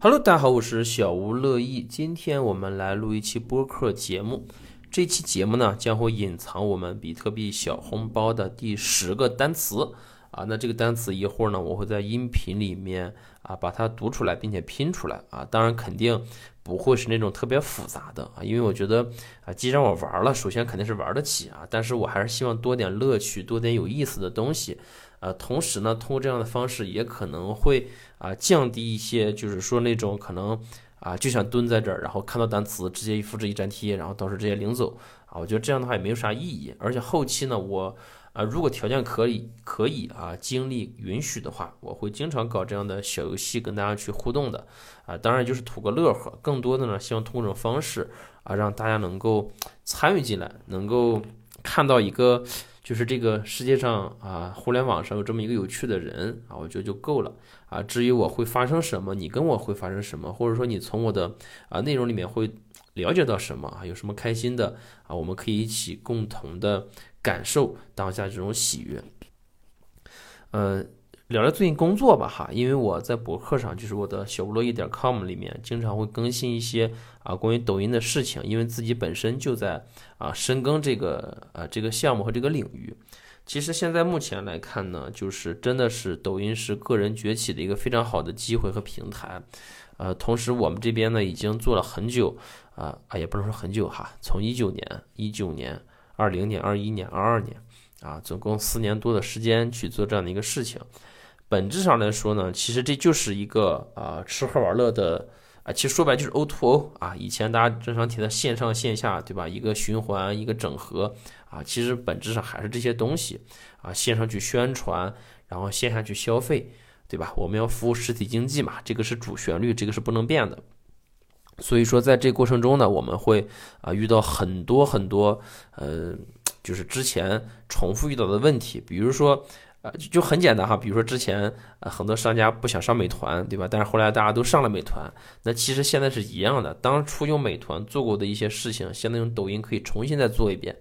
Hello，大家好，我是小吴乐意。今天我们来录一期播客节目。这期节目呢，将会隐藏我们比特币小红包的第十个单词啊。那这个单词一会儿呢，我会在音频里面啊把它读出来，并且拼出来啊。当然，肯定不会是那种特别复杂的啊，因为我觉得啊，既然我玩了，首先肯定是玩得起啊。但是我还是希望多点乐趣，多点有意思的东西。呃，同时呢，通过这样的方式，也可能会啊降低一些，就是说那种可能啊就想蹲在这儿，然后看到单词直接一复制一粘贴，然后到时候直接领走啊。我觉得这样的话也没有啥意义。而且后期呢，我啊如果条件可以可以啊精力允许的话，我会经常搞这样的小游戏跟大家去互动的啊。当然就是图个乐呵，更多的呢希望通过这种方式啊让大家能够参与进来，能够看到一个。就是这个世界上啊，互联网上有这么一个有趣的人啊，我觉得就够了啊。至于我会发生什么，你跟我会发生什么，或者说你从我的啊内容里面会了解到什么啊，有什么开心的啊，我们可以一起共同的感受当下这种喜悦，呃。聊聊最近工作吧，哈，因为我在博客上，就是我的小吴乐意点 com 里面，经常会更新一些啊关于抖音的事情，因为自己本身就在啊深耕这个呃这个项目和这个领域。其实现在目前来看呢，就是真的是抖音是个人崛起的一个非常好的机会和平台。呃，同时我们这边呢已经做了很久啊啊也不能说很久哈，从一九年、一九年、二零年、二一年、二二年啊，总共四年多的时间去做这样的一个事情。本质上来说呢，其实这就是一个啊吃喝玩乐的啊，其实说白就是 O to O 啊。以前大家经常提的线上线下，对吧？一个循环，一个整合啊，其实本质上还是这些东西啊。线上去宣传，然后线下去消费，对吧？我们要服务实体经济嘛，这个是主旋律，这个是不能变的。所以说，在这过程中呢，我们会啊遇到很多很多呃，就是之前重复遇到的问题，比如说。啊，就就很简单哈，比如说之前呃很多商家不想上美团，对吧？但是后来大家都上了美团，那其实现在是一样的。当初用美团做过的一些事情，现在用抖音可以重新再做一遍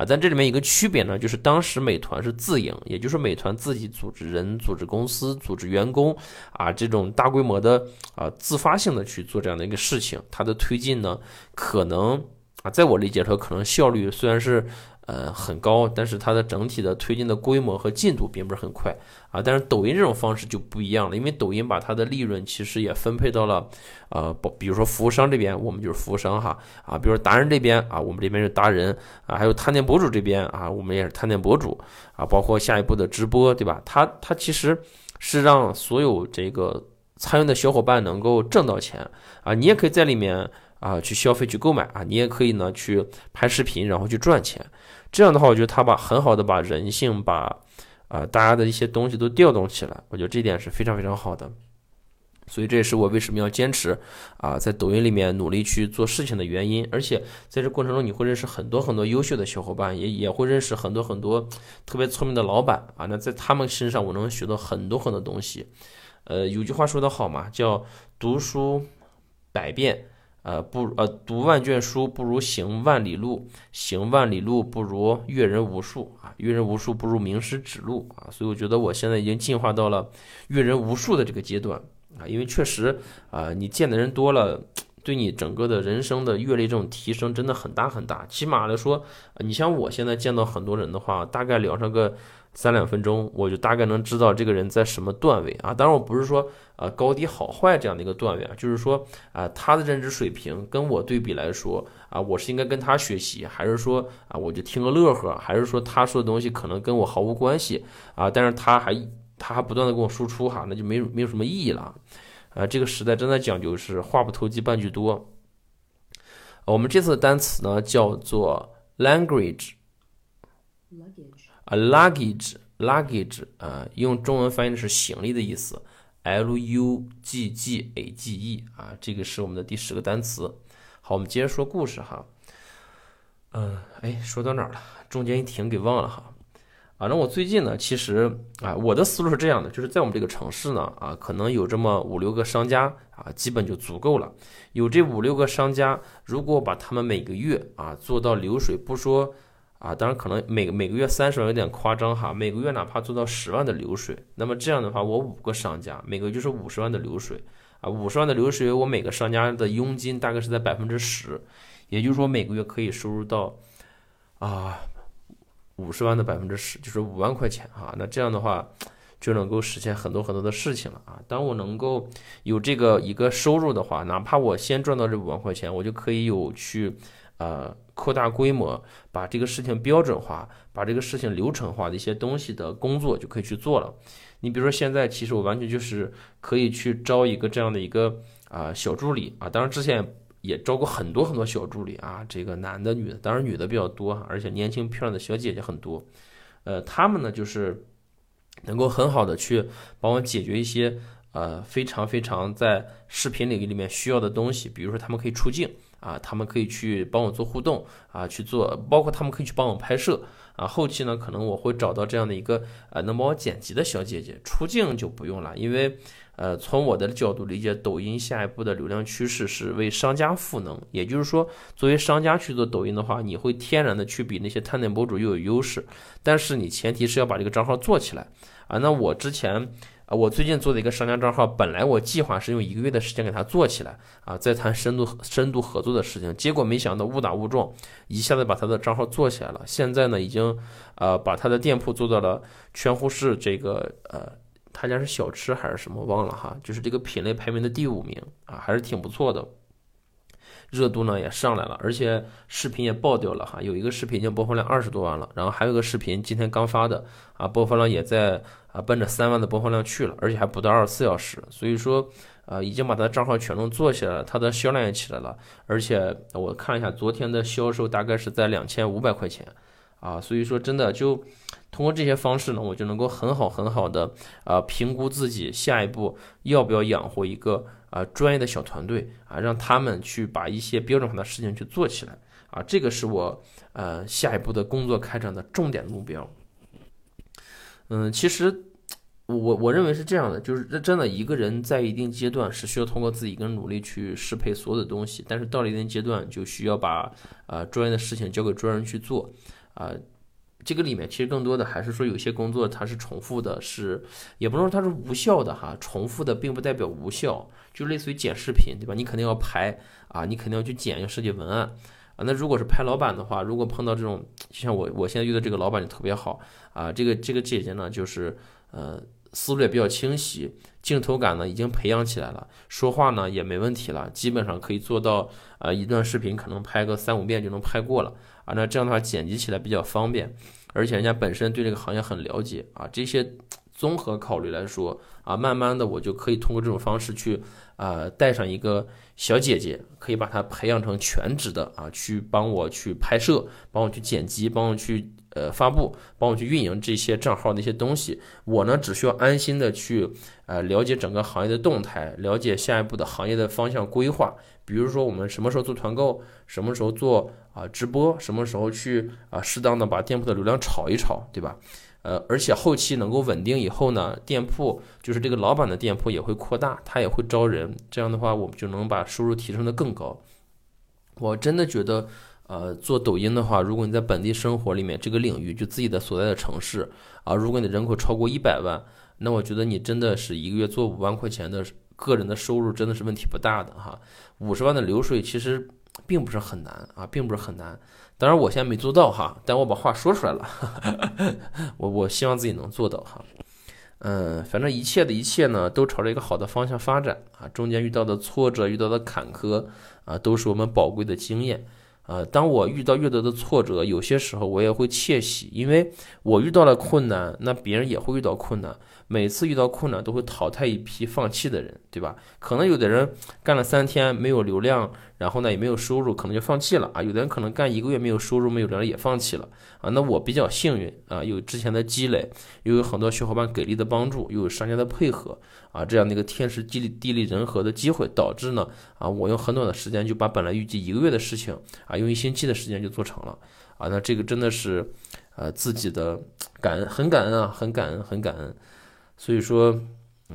啊。但这里面一个区别呢，就是当时美团是自营，也就是美团自己组织人、组织公司、组织员工啊，这种大规模的啊自发性的去做这样的一个事情，它的推进呢，可能啊，在我理解说，可能效率虽然是。呃，很高，但是它的整体的推进的规模和进度并不是很快啊。但是抖音这种方式就不一样了，因为抖音把它的利润其实也分配到了，呃，比如说服务商这边，我们就是服务商哈啊，比如说达人这边啊，我们这边是达人啊，还有探店博主这边啊，我们也是探店博主啊，包括下一步的直播，对吧？它它其实是让所有这个参与的小伙伴能够挣到钱啊，你也可以在里面啊去消费去购买啊，你也可以呢去拍视频然后去赚钱。这样的话，我觉得他把很好的把人性，把啊大家的一些东西都调动起来，我觉得这点是非常非常好的。所以这也是我为什么要坚持啊在抖音里面努力去做事情的原因。而且在这过程中，你会认识很多很多优秀的小伙伴，也也会认识很多很多特别聪明的老板啊。那在他们身上，我能学到很多很多东西。呃，有句话说得好嘛，叫读书百遍。呃，不，呃，读万卷书不如行万里路，行万里路不如阅人无数啊，阅人无数不如名师指路啊，所以我觉得我现在已经进化到了阅人无数的这个阶段啊，因为确实啊，你见的人多了，对你整个的人生的阅历这种提升真的很大很大，起码来说，你像我现在见到很多人的话，大概聊上个。三两分钟，我就大概能知道这个人在什么段位啊。当然，我不是说呃高低好坏这样的一个段位啊，就是说啊他的认知水平跟我对比来说啊，我是应该跟他学习，还是说啊我就听个乐呵，还是说他说的东西可能跟我毫无关系啊？但是他还他还不断的跟我输出哈，那就没没有什么意义了啊。这个时代真的讲究是话不投机半句多。我们这次的单词呢叫做 language。luggage luggage 啊，用中文翻译的是行李的意思，l u g g a g e 啊，这个是我们的第十个单词。好，我们接着说故事哈。嗯，哎，说到哪儿了？中间一停给忘了哈。反正我最近呢，其实啊，我的思路是这样的，就是在我们这个城市呢，啊，可能有这么五六个商家啊，基本就足够了。有这五六个商家，如果把他们每个月啊做到流水，不说。啊，当然可能每每个月三十万有点夸张哈，每个月哪怕做到十万的流水，那么这样的话，我五个商家每个月就是五十万的流水啊，五十万的流水，我每个商家的佣金大概是在百分之十，也就是说每个月可以收入到啊五十万的百分之十，就是五万块钱啊。那这样的话就能够实现很多很多的事情了啊。当我能够有这个一个收入的话，哪怕我先赚到这五万块钱，我就可以有去呃扩大规模，把这个事情标准化，把这个事情流程化的一些东西的工作就可以去做了。你比如说现在，其实我完全就是可以去招一个这样的一个啊小助理啊，当然之前也招过很多很多小助理啊，这个男的女的，当然女的比较多，而且年轻漂亮的小姐姐很多，呃，他们呢就是能够很好的去帮我解决一些呃非常非常在视频领域里面需要的东西，比如说他们可以出镜啊，他们可以去帮我做互动啊，去做，包括他们可以去帮我拍摄。啊，后期呢，可能我会找到这样的一个呃能帮我剪辑的小姐姐，出镜就不用了，因为呃从我的角度理解，抖音下一步的流量趋势是为商家赋能，也就是说，作为商家去做抖音的话，你会天然的去比那些探店博主又有优势，但是你前提是要把这个账号做起来啊。那我之前。啊，我最近做的一个商家账号，本来我计划是用一个月的时间给它做起来啊，再谈深度深度合作的事情，结果没想到误打误撞，一下子把他的账号做起来了。现在呢，已经呃把他的店铺做到了全呼市这个呃，他家是小吃还是什么忘了哈，就是这个品类排名的第五名啊，还是挺不错的。热度呢也上来了，而且视频也爆掉了哈，有一个视频已经播放量二十多万了，然后还有一个视频今天刚发的啊，播放量也在啊奔着三万的播放量去了，而且还不到二十四小时，所以说啊已经把他的账号权重做起来了，他的销量也起来了，而且我看一下昨天的销售大概是在两千五百块钱啊，所以说真的就通过这些方式呢，我就能够很好很好的啊评估自己下一步要不要养活一个。啊，专业的小团队啊，让他们去把一些标准化的事情去做起来啊，这个是我呃下一步的工作开展的重点目标。嗯，其实我我认为是这样的，就是真的一个人在一定阶段是需要通过自己跟努力去适配所有的东西，但是到了一定阶段就需要把呃专业的事情交给专人去做啊。这个里面其实更多的还是说有些工作它是重复的，是也不能说它是无效的哈，重复的并不代表无效，就类似于剪视频对吧？你肯定要拍啊，你肯定要去剪，要设计文案啊。那如果是拍老板的话，如果碰到这种，就像我我现在遇到这个老板就特别好啊，这个这个姐姐呢就是呃思路也比较清晰，镜头感呢已经培养起来了，说话呢也没问题了，基本上可以做到啊一段视频可能拍个三五遍就能拍过了。啊，那这样的话剪辑起来比较方便，而且人家本身对这个行业很了解啊，这些综合考虑来说啊，慢慢的我就可以通过这种方式去啊带上一个小姐姐，可以把她培养成全职的啊，去帮我去拍摄，帮我去剪辑，帮我去呃发布，帮我去运营这些账号的一些东西。我呢只需要安心的去呃了解整个行业的动态，了解下一步的行业的方向规划。比如说我们什么时候做团购，什么时候做啊直播，什么时候去啊适当的把店铺的流量炒一炒，对吧？呃，而且后期能够稳定以后呢，店铺就是这个老板的店铺也会扩大，他也会招人，这样的话我们就能把收入提升的更高。我真的觉得，呃，做抖音的话，如果你在本地生活里面这个领域，就自己的所在的城市啊，如果你的人口超过一百万，那我觉得你真的是一个月做五万块钱的。个人的收入真的是问题不大的哈，五十万的流水其实并不是很难啊，并不是很难。当然我现在没做到哈，但我把话说出来了，我我希望自己能做到哈。嗯，反正一切的一切呢，都朝着一个好的方向发展啊。中间遇到的挫折，遇到的坎坷啊，都是我们宝贵的经验呃。当我遇到越多的挫折，有些时候我也会窃喜，因为我遇到了困难，那别人也会遇到困难。每次遇到困难都会淘汰一批放弃的人，对吧？可能有的人干了三天没有流量，然后呢也没有收入，可能就放弃了啊。有的人可能干一个月没有收入、没有流量也放弃了啊。那我比较幸运啊，有之前的积累，又有很多小伙伴给力的帮助，又有商家的配合啊，这样的一个天时地利地利人和的机会，导致呢啊，我用很短的时间就把本来预计一个月的事情啊，用一星期的时间就做成了啊。那这个真的是呃自己的感恩，很感恩啊，很感恩，很感恩。所以说，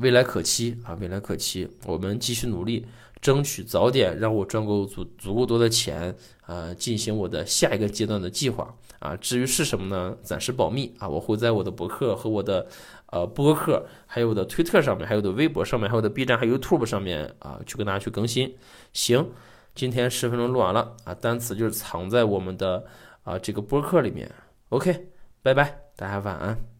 未来可期啊，未来可期，我们继续努力，争取早点让我赚够足足够多的钱啊，进行我的下一个阶段的计划啊。至于是什么呢？暂时保密啊，我会在我的博客和我的呃播客，还有我的推特上面，还有我的微博上面，还有我的 B 站，还有 YouTube 上面啊，去跟大家去更新。行，今天十分钟录完了啊，单词就是藏在我们的啊这个播客里面。OK，拜拜，大家晚安。